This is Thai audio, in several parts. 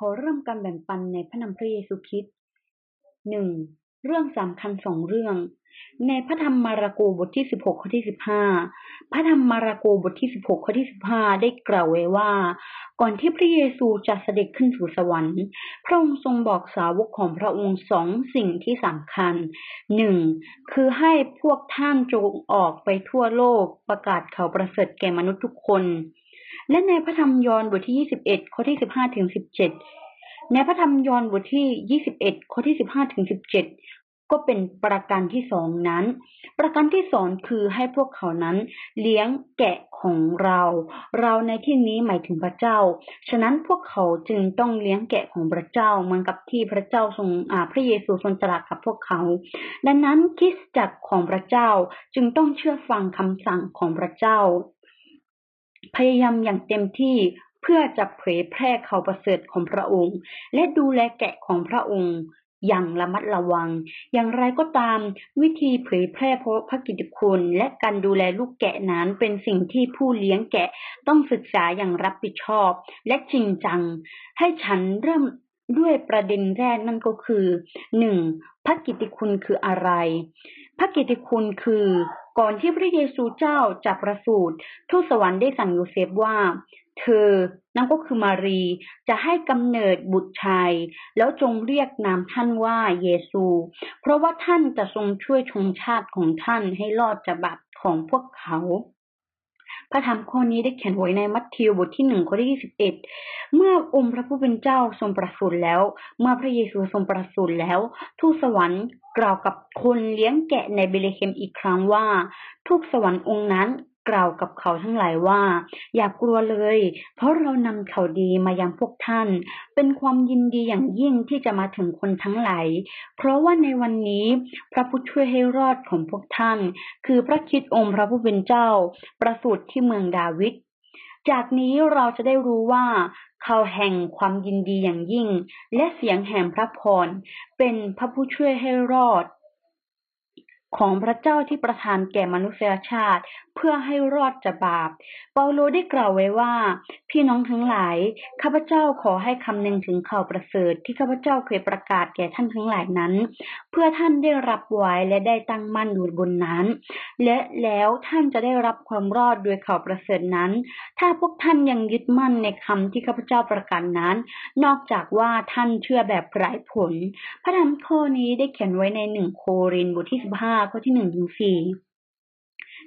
ขอเริ่มการแบ่งปันในพระนามพระเยซูคริสต์หนึ่งเรื่องสำคัญสองเรื่อง ในพระธรรมมาระโกบทที่สิบหกข้อที่สิบห้าพระธรรมมาระโกบทที่สิบหกข้อที่สิบห้าได้กล่าวไว้ว่า ก่อนที่พระเยซูจะเสด็จขึ้นสู่สวรรค์พระองค์ทรงบอกสาวกของพระองค์สองสิ่งที่สำคัญหนึ่งคือให้พวกท่านจงออกไปทั่วโลกประกาศข่าวประเสริฐแก่มนุษย์ทุกคน และในพระธรรมยอห์นบทที่ยี่สิบเอ็ดข้อที่สิบห้าถึงสิบเจ็ดในพระธรรมยอห์นบทที่21ข้อที่15ถึง17ก็เป็นประการที่สองนั้น ประการที่สองคือให้พวกเขานั้นเลี้ยงแกะของเรา เราในที่นี้หมายถึงพระเจ้า ฉะนั้นพวกเขาจึงต้องเลี้ยงแกะของพระเจ้าเหมือนกับที่พระเจ้าทรงอาพระเยซูทรงตรัสกับพวกเขา ดังนั้นคิดจักของพระเจ้าจึงต้องเชื่อฟังคำสั่งของพระเจ้า พยายามอย่างเต็มที่เพื่อจะเผยแพร่ข่าวประเสริฐของพระองค์ และดูแลแกะของพระองค์อย่างระมัดระวัง อย่างไรก็ตามวิธีเผยแพร่พระกิตติคุณและการดูแลลูกแกะนั้นเป็นสิ่งที่ผู้เลี้ยงแกะต้องศึกษาอย่างรับผิดชอบ และจริงจัง ให้ฉันเริ่มด้วยประเด็นแรกนั่นก็คือหนึ่งพระกิตติคุณคืออะไร พระกิตติคุณคือ ก่อนที่พระเยซูเจ้าจะประสูติทูตสวรรค์ได้สั่งโยเซฟว่า เธอนั่นก็คือมารีจะให้กำเนิดบุตรชาย แล้วจงเรียกนามท่านว่าเยซู เพราะว่าท่านจะทรงช่วยชงชาติของท่านให้รอดจากบาปของพวกเขา พระธรรมข้อนี้ได้เขียนไว้ในมัทธิวบทที่หนึ่งข้อที่ยี่สิบเอ็ดเมื่อองค์พระผู้เป็นเจ้าทรงประสูติแล้ว เมื่อพระเยซูทรงประสูติแล้ว ทูตสวรรค์กล่าวกับคนเลี้ยงแกะในเบเลเฮมอีกครั้งว่า ทูตสวรรค์องค์นั้น กล่าวกับเขาทั้งหลายว่า อย่ากลัวเลย เพราะเรานำข่าวดีมายังพวกท่าน เป็นความยินดีอย่างยิ่งที่จะมาถึงคนทั้งหลาย เพราะว่าในวันนี้พระผู้ช่วยให้รอดของพวกท่าน คือพระคิดองค์พระผู้เป็นเจ้า ประสูติที่เมืองดาวิดจากนี้เราจะได้รู้ว่าข่าวแห่งความยินดีอย่างยิ่ง และเสียงแห่งพระพรเป็นพระผู้ช่วยให้รอด ของพระเจ้าที่ประทานแก่มนุษยชาติ เพื่อให้รอดจากบาป เปาโลได้กล่าวไว้ว่า พี่น้องทั้งหลาย ข้าพเจ้าขอให้คำนึงถึงข่าวประเสริฐที่ข้าพเจ้าเคยประกาศแก่ท่านทั้งหลายนั้น เพื่อท่านได้รับไว้และได้ตั้งมั่นอยู่บนนั้น และแล้วท่านจะได้รับความรอดโดยข่าวประเสริฐนั้น ถ้าพวกท่านยังยึดมั่นในคำที่ข้าพเจ้าประกาศนั้น นอกจากว่าท่านเชื่อแบบไร้ผล พระธรรมข้อนี้ได้เขียนไว้ในหนึ่งโครินบทที่สิบห้าข้อที่หนึ่งถึงสี่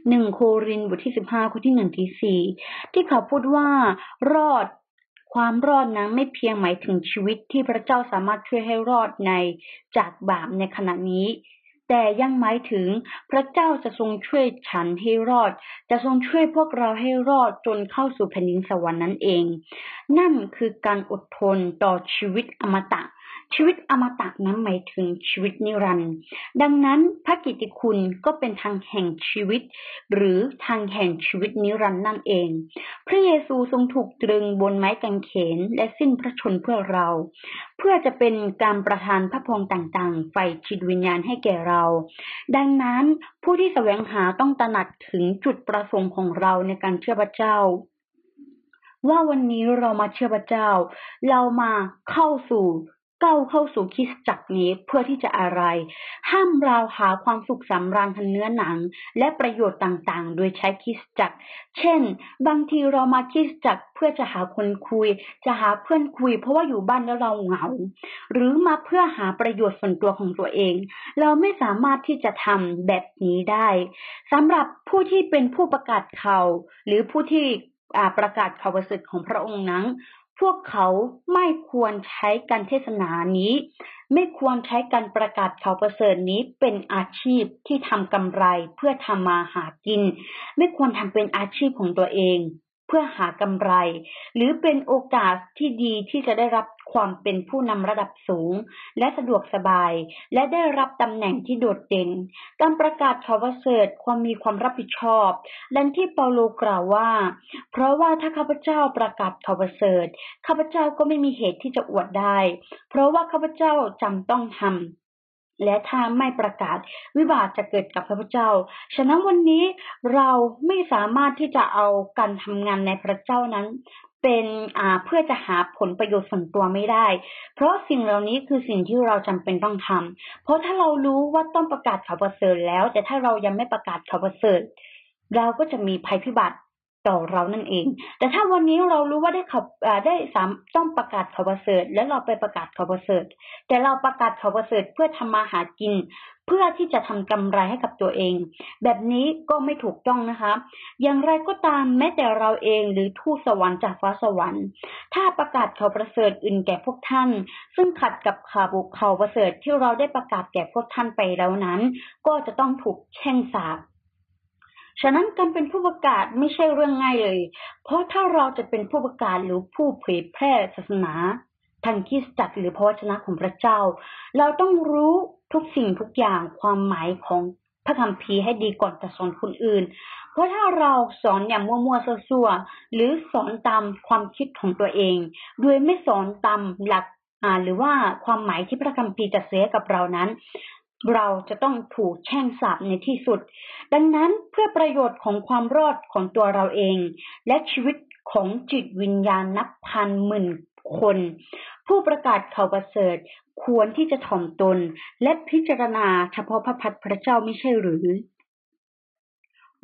หนึ่งโครินบทที่สิบห้าข้อที่หนึ่งที่สี่ที่เขาพูดว่ารอดความรอดนั้นไม่เพียงหมายถึงชีวิตที่พระเจ้าสามารถช่วยให้รอดในจากบาปในขณะนี้ แต่ยังหมายถึงพระเจ้าจะทรงช่วยฉันให้รอด จะทรงช่วยพวกเราให้รอดจนเข้าสู่แผ่นดินสวรรค์นั่นเอง นั่นคือการอดทนต่อชีวิตอมตะ ชีวิตอมตะนั้นหมายถึงชีวิตนิรันดร์ดังนั้นพระกิตติคุณก็เป็นทางแห่งชีวิต หรือทางแห่งชีวิตนิรันดร์นั่นเอง พระเยซูทรงถูกตรึงบนไม้กางเขนและสิ้นพระชนเพื่อเรา เพื่อจะเป็นการประทานพระพรต่างๆไฟจิตวิญญาณให้แก่เรา ดังนั้นผู้ที่แสวงหาต้องตระหนักถึงจุดประสงค์ของเราในการเชื่อพระเจ้าว่าวันนี้เรามาเชื่อพระเจ้า เรามาเข้าสู่ ก้าวเข้าสู่คิสจักรนี้เพื่อที่จะอะไร ห้ามเราหาความสุขสำราญทางเนื้อหนัง และประโยชน์ต่างๆ โดยใช้คิสจักร เช่น บางทีเรามาคิสจักรเพื่อจะหาคนคุย จะหาเพื่อนคุย เพราะว่าอยู่บ้านแล้วเราเหงา หรือมาเพื่อหาประโยชน์ส่วนตัวของตัวเอง เราไม่สามารถที่จะทำแบบนี้ได้สำหรับผู้ที่เป็นผู้ประกาศข่าวหรือผู้ที่ประกาศข่าวประเสริฐของพระองค์นั้น พวกเขาไม่ควรใช้การเทศนานี้ ไม่ควรใช้การประกาศข่าวประเสริฐนี้เป็นอาชีพที่ทำกำไรเพื่อทำมาหากิน ไม่ควรทำเป็นอาชีพของตัวเอง พื่อหากำไร หรือเป็นโอกาสที่ดีที่จะได้รับความเป็นผู้นำระดับสูง และสะดวกสบาย และได้รับตำแหน่งที่โดดเด่น การประกาศข่าวประเสริฐความมีความรับผิดชอบ ดังที่เปาโลกล่าวว่า เพราะว่าถ้าข้าพเจ้าประกาศข่าวประเสริฐข้าพเจ้าก็ไม่มีเหตุที่จะอวดได้ เพราะว่าข้าพเจ้าจำต้องทำ และถ้าไม่ประกาศวิบากจะเกิดกับพระพุทธเจ้า ฉะนั้นวันนี้เราไม่สามารถที่จะเอาการทำงานในพระเจ้านั้นเป็นอ่าเพื่อจะหาผลประโยชน์ส่วนตัวไม่ได้ เพราะสิ่งเหล่านี้คือสิ่งที่เราจำเป็นต้องทำเพราะถ้าเรารู้ว่าต้องประกาศข่าวประเสริฐแล้ว แต่ถ้าเรายังไม่ประกาศข่าวประเสริฐ เราก็จะมีภัยพิบัติ ต่อเรานั่นเอง แต่ถ้าวันนี้เรารู้ว่าได้ขับได้สามต้องประกาศข่าวประเสริฐแล้วเราไปประกาศข่าวประเสริฐแต่เราประกาศข่าวประเสริฐเพื่อทำมาหากิน เพื่อที่จะทำกำไรให้กับตัวเอง แบบนี้ก็ไม่ถูกต้องนะคะ อย่างไรก็ตามแม้แต่เราเองหรือทูตสวรรค์จากฟ้าสวรรค์ ถ้าประกาศข่าวประเสริฐอื่นแก่พวกท่าน ซึ่งขัดกับข่าวบุกข่าวประเสริฐที่เราได้ประกาศแก่พวกท่านไปแล้วนั้น ก็จะต้องถูกแช่งสาป ฉะนั้นการเป็นผู้ประกาศไม่ใช่เรื่องง่ายเลย เพราะถ้าเราจะเป็นผู้ประกาศหรือผู้เผยแพร่ศาสนาทางคิสจักรหรือพระวจนะของพระเจ้า เราต้องรู้ทุกสิ่งทุกอย่างความหมายของพระคัมภีร์ให้ดีก่อนจะสอนคนอื่น เพราะถ้าเราสอนอย่างมั่วๆซั่วๆหรือสอนตามความคิดของตัวเอง โดยไม่สอนตามหลักอ่าหรือว่าความหมายที่พระคัมภีร์จะเสียกับเรานั้น เราจะต้องถูกแช่งสาปในที่สุด ดังนั้นเพื่อประโยชน์ของความรอดของตัวเราเอง และชีวิตของจิตวิญญาณนับพันหมื่นคน ผู้ประกาศข่าวประเสริฐควรที่จะถ่อมตน และพิจารณาเฉพาะพระพัฒพระเจ้าไม่ใช่หรือ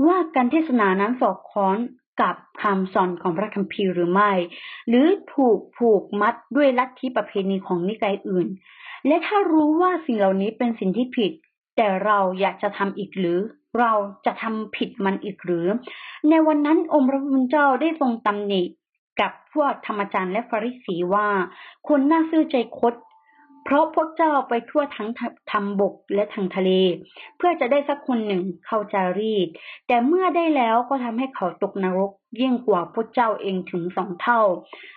ว่าการเทศนานั้นสอดคล้อง กับคำสอนของพระคัมภีร์หรือไม่ หรือถูกผูกมัดด้วยลัทธิประเพณีของนิกายอื่น และถ้ารู้ว่าสิ่งเหล่านี้เป็นสิ่งที่ผิด แต่เราอยากจะทำอีกหรือ เราจะทำผิดมันอีกหรือ ในวันนั้นองค์พระผู้เป็นเจ้าได้ทรงตำหนิกับพวกธรรมจารย์และฟาริสีว่า คนน่าซื่อใจคด เพราะพวกเจ้าไปทั่วทั้งทำบกและทางทะเล เพื่อจะได้สักคนหนึ่งเข้าจารีด แต่เมื่อได้แล้วก็ทำให้เขาตกนรกยิ่งกว่าพวกเจ้าเองถึงสองเท่า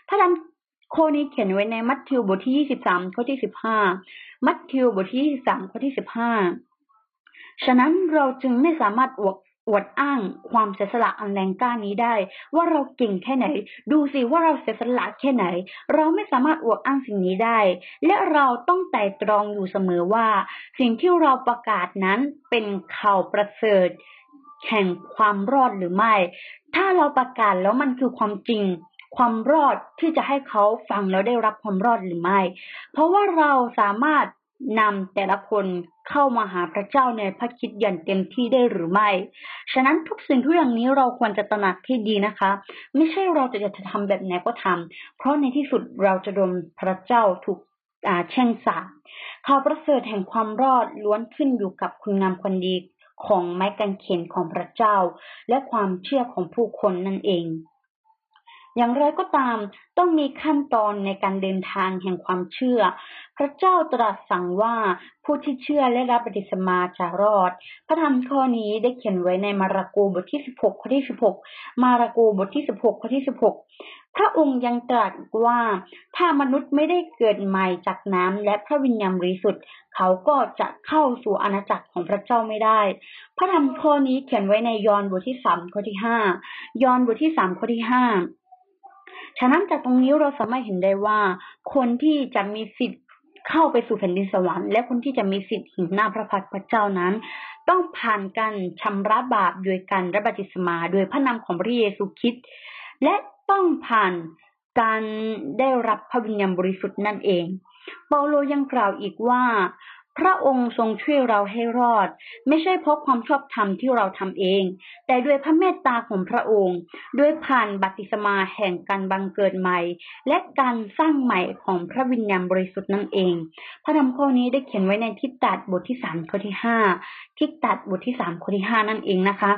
พระดำข้อนี้เขียนไว้ในมัทธิวบทที่ยี่สิบสามข้อที่สิบห้ามัทธิวบทที่ยี่สิบสามข้อที่สิบห้าฉะนั้นเราจึงไม่สามารถอวด อวดอ้างความเสียสละอันแรงกล้านี้ได้ ว่าเราเก่งแค่ไหน ดูสิว่าเราเสียสละแค่ไหน เราไม่สามารถอวดอ้างสิ่งนี้ได้ และเราต้องไต่ตรองอยู่เสมอว่า สิ่งที่เราประกาศนั้นเป็นข่าวประเสริฐแห่งความรอดหรือไม่ ถ้าเราประกาศแล้วมันคือความจริงความรอดที่จะให้เขาฟังแล้วได้รับความรอดหรือไม่ เพราะว่าเราสามารถ นำแต่ละคนเข้ามาหาพระเจ้าในพระคิดอย่างเต็มที่ได้หรือไม่ ฉะนั้นทุกสิ่งทุกอย่างนี้เราควรจะตระหนักที่ดีนะคะ ไม่ใช่เราจะจะทำแบบไหนก็ทำ เพราะในที่สุดเราจะโดนพระเจ้าถูกแช่งสาปข่าวประเสริฐแห่งความรอดล้วนขึ้นอยู่กับคุณงามความดีของไม้กางเขนของพระเจ้า และความเชื่อของผู้คนนั่นเอง อย่างไรก็ตามต้องมีขั้นตอนในการเดินทางแห่งความเชื่อ พระเจ้าตรัสสั่งว่าผู้ที่เชื่อและรับปฏิสมาจะรอด พระธรรมข้อนี้ได้เขียนไว้ในมาระโกบทที่ 16 ข้อที่ 16 มาระโกบทที่ 16 ข้อที่ 16 พระองค์ยังตรัสว่า ถ้ามนุษย์ไม่ได้เกิดใหม่จากน้ำและพระวิญญาณบริสุทธิ์เขาก็จะเข้าสู่อาณาจักรของพระเจ้าไม่ได้ พระธรรมข้อนี้เขียนไว้ในยอห์นบทที่3ข้อที่5ยอห์นบทที่3ข้อที่5 ฉะนั้นจากตรงนี้เราสามารถเห็นได้ว่า คนที่จะมีสิทธิ์เข้าไปสู่แผ่นดินสวรรค์และคนที่จะมีสิทธิ์เห็นหน้าพระพักพระเจ้านั้น ต้องผ่านการชำระบาปโดยการรับบัติสมาโดยพระนามของพระเยซูคริสต์และต้องผ่านการได้รับพระวิญญาณบริสุทธิ์นั่นเอง เปาโลยังกล่าวอีกว่า พระองค์ทรงช่วยเราให้รอด ไม่ใช่เพราะความชอบธรรมที่เราทำเอง แต่ด้วยพระเมตตาของพระองค์ ด้วยผ่านบัติสมาแห่งการบังเกิดใหม่ และการสร้างใหม่ของพระวิญญาณบริสุทธิ์นั่นเอง พระธรรมข้อนี้ได้เขียนไว้ในทิฏฐัดบทที่สามข้อที่ห้าทิฏฐัดบทที่สามข้อที่ห้านั่นเองนะคะ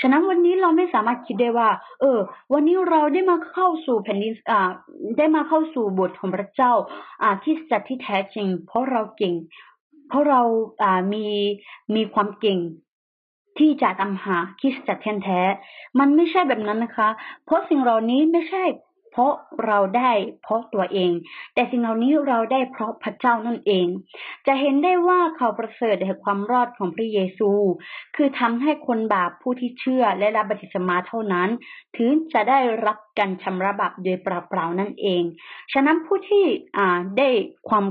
ฉะนั้นวันนี้เราไม่สามารถคิดได้ว่า เออ วันนี้เราได้มาเข้าสู่แผ่นดินอ่าได้มาเข้าสู่บทของพระเจ้า อ่าที่จัดที่แท้จริง เพราะเราเก่ง เพราะเราอ่ามีมีความเก่งที่จะตามหาคริสจักรแท้ มันไม่ใช่แบบนั้นนะคะ เพราะสิ่งเหล่านี้ไม่ใช่ เพราะเราได้เพราะตัวเอง แต่สิ่งเหล่านี้เราได้เพราะพระเจ้านั่นเอง จะเห็นได้ว่าเขาประเสริฐแห่งความรอดของพระเยซู คือทำให้คนบาปผู้ที่เชื่อและรับบัติสมาเท่านั้น ถึงจะได้รับการชำระบาปโดยเปล่าๆนั่นเอง ฉะนั้นผู้ที่ได้ความ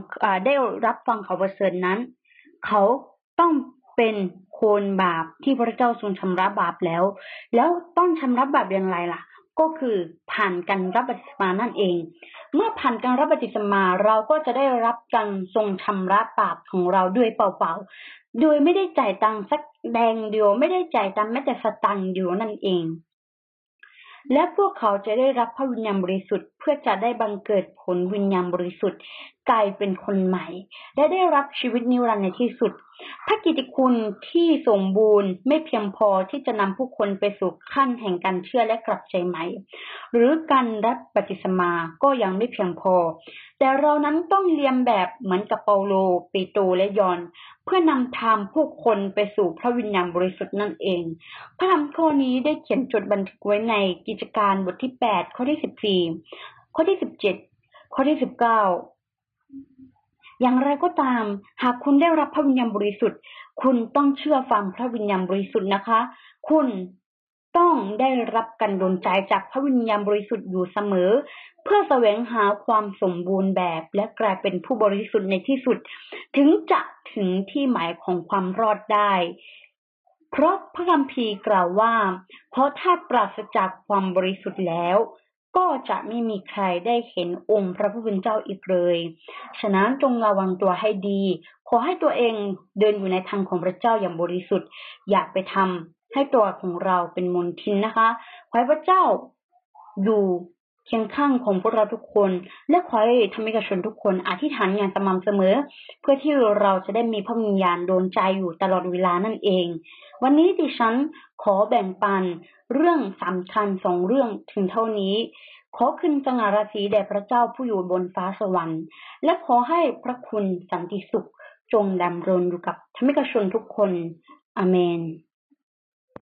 ได้รับฟังเขาประเสริฐนั้น เขาต้องเป็นคนบาปที่พระเจ้าทรงชำระบาปแล้ว แล้วต้องชำระบาปอย่างไรล่ะ ก็คือผ่านการรับบัพติศมานั่นเอง เมื่อผ่านการรับบัพติศมาเราก็จะได้รับการทรงชำระบาปของเราด้วยเปล่าๆโดยไม่ได้จ่ายตังค์สักแดงเดียวไม่ได้จ่ายตังค์แม้แต่สตังค์เดียวนั่นเอง และพวกเขาจะได้รับพระวิญญาณบริสุทธิ์ เพื่อจะได้บังเกิดผลวิญญาณบริสุทธิ์กลายเป็นคนใหม่ และได้รับชีวิตนิรันดร์ในที่สุด พระกิติคุณที่สมบูรณ์ไม่เพียงพอที่จะนำผู้คนไปสู่ขั้นแห่งการเชื่อและกลับใจใหม่ หรือการรับบัพติศมาก็ยังไม่เพียงพอ แต่เรานั้นต้องเรียนแบบเหมือนกับเปาโลเปโตและยอน เพื่อนำทางผู้คนไปสู่พระวิญญาณบริสุทธิ์นั่นเอง พระธรรมข้อนี้ได้เขียนจดบันทึกไว้ในกิจการบทที่ 8 ข้อที่ 14 ข้อที่ 17 ข้อที่ 19 อย่างไรก็ตาม หากคุณได้รับพระวิญญาณบริสุทธิ์ คุณต้องเชื่อฟังพระวิญญาณบริสุทธิ์นะคะ คุณต้องได้รับการดลใจจากพระวิญญาณบริสุทธิ์อยู่เสมอ เพื่อแสวงหาความสมบูรณ์แบบ และกลายเป็นผู้บริสุทธิ์ในที่สุด ถึงจะถึงที่หมายของความรอดได้ เพราะพระคัมภีร์กล่าวว่า เพราะถ้าปราศจากความบริสุทธิ์แล้ว ก็จะไม่มีใครได้เห็นองค์พระผู้เป็นเจ้าอีกเลย ฉะนั้นจงระวังตัวให้ดี ขอให้ตัวเองเดินอยู่ในทางของพระเจ้าอย่างบริสุทธิ์ อย่าไปทำให้ตัวของเราเป็นมลทินนะคะ ขอให้พระเจ้าอยู่ เคียงข้างของพวกเราทุกคน และขอให้ธรรมิกชนทุกคนอธิษฐานอย่างสม่ำเสมอ เพื่อที่เราจะได้มีพระวิญญาณโดนใจอยู่ตลอดเวลานั่นเอง วันนี้ดิฉันขอแบ่งปันเรื่องสำคัญสองเรื่องถึงเท่านี้ ขอขึ้นสง่าราศีแด่พระเจ้าผู้อยู่บนฟ้าสวรรค์ และขอให้พระคุณสันติสุขจงดำรงอยู่กับธรรมิกชนทุกคน อาเมน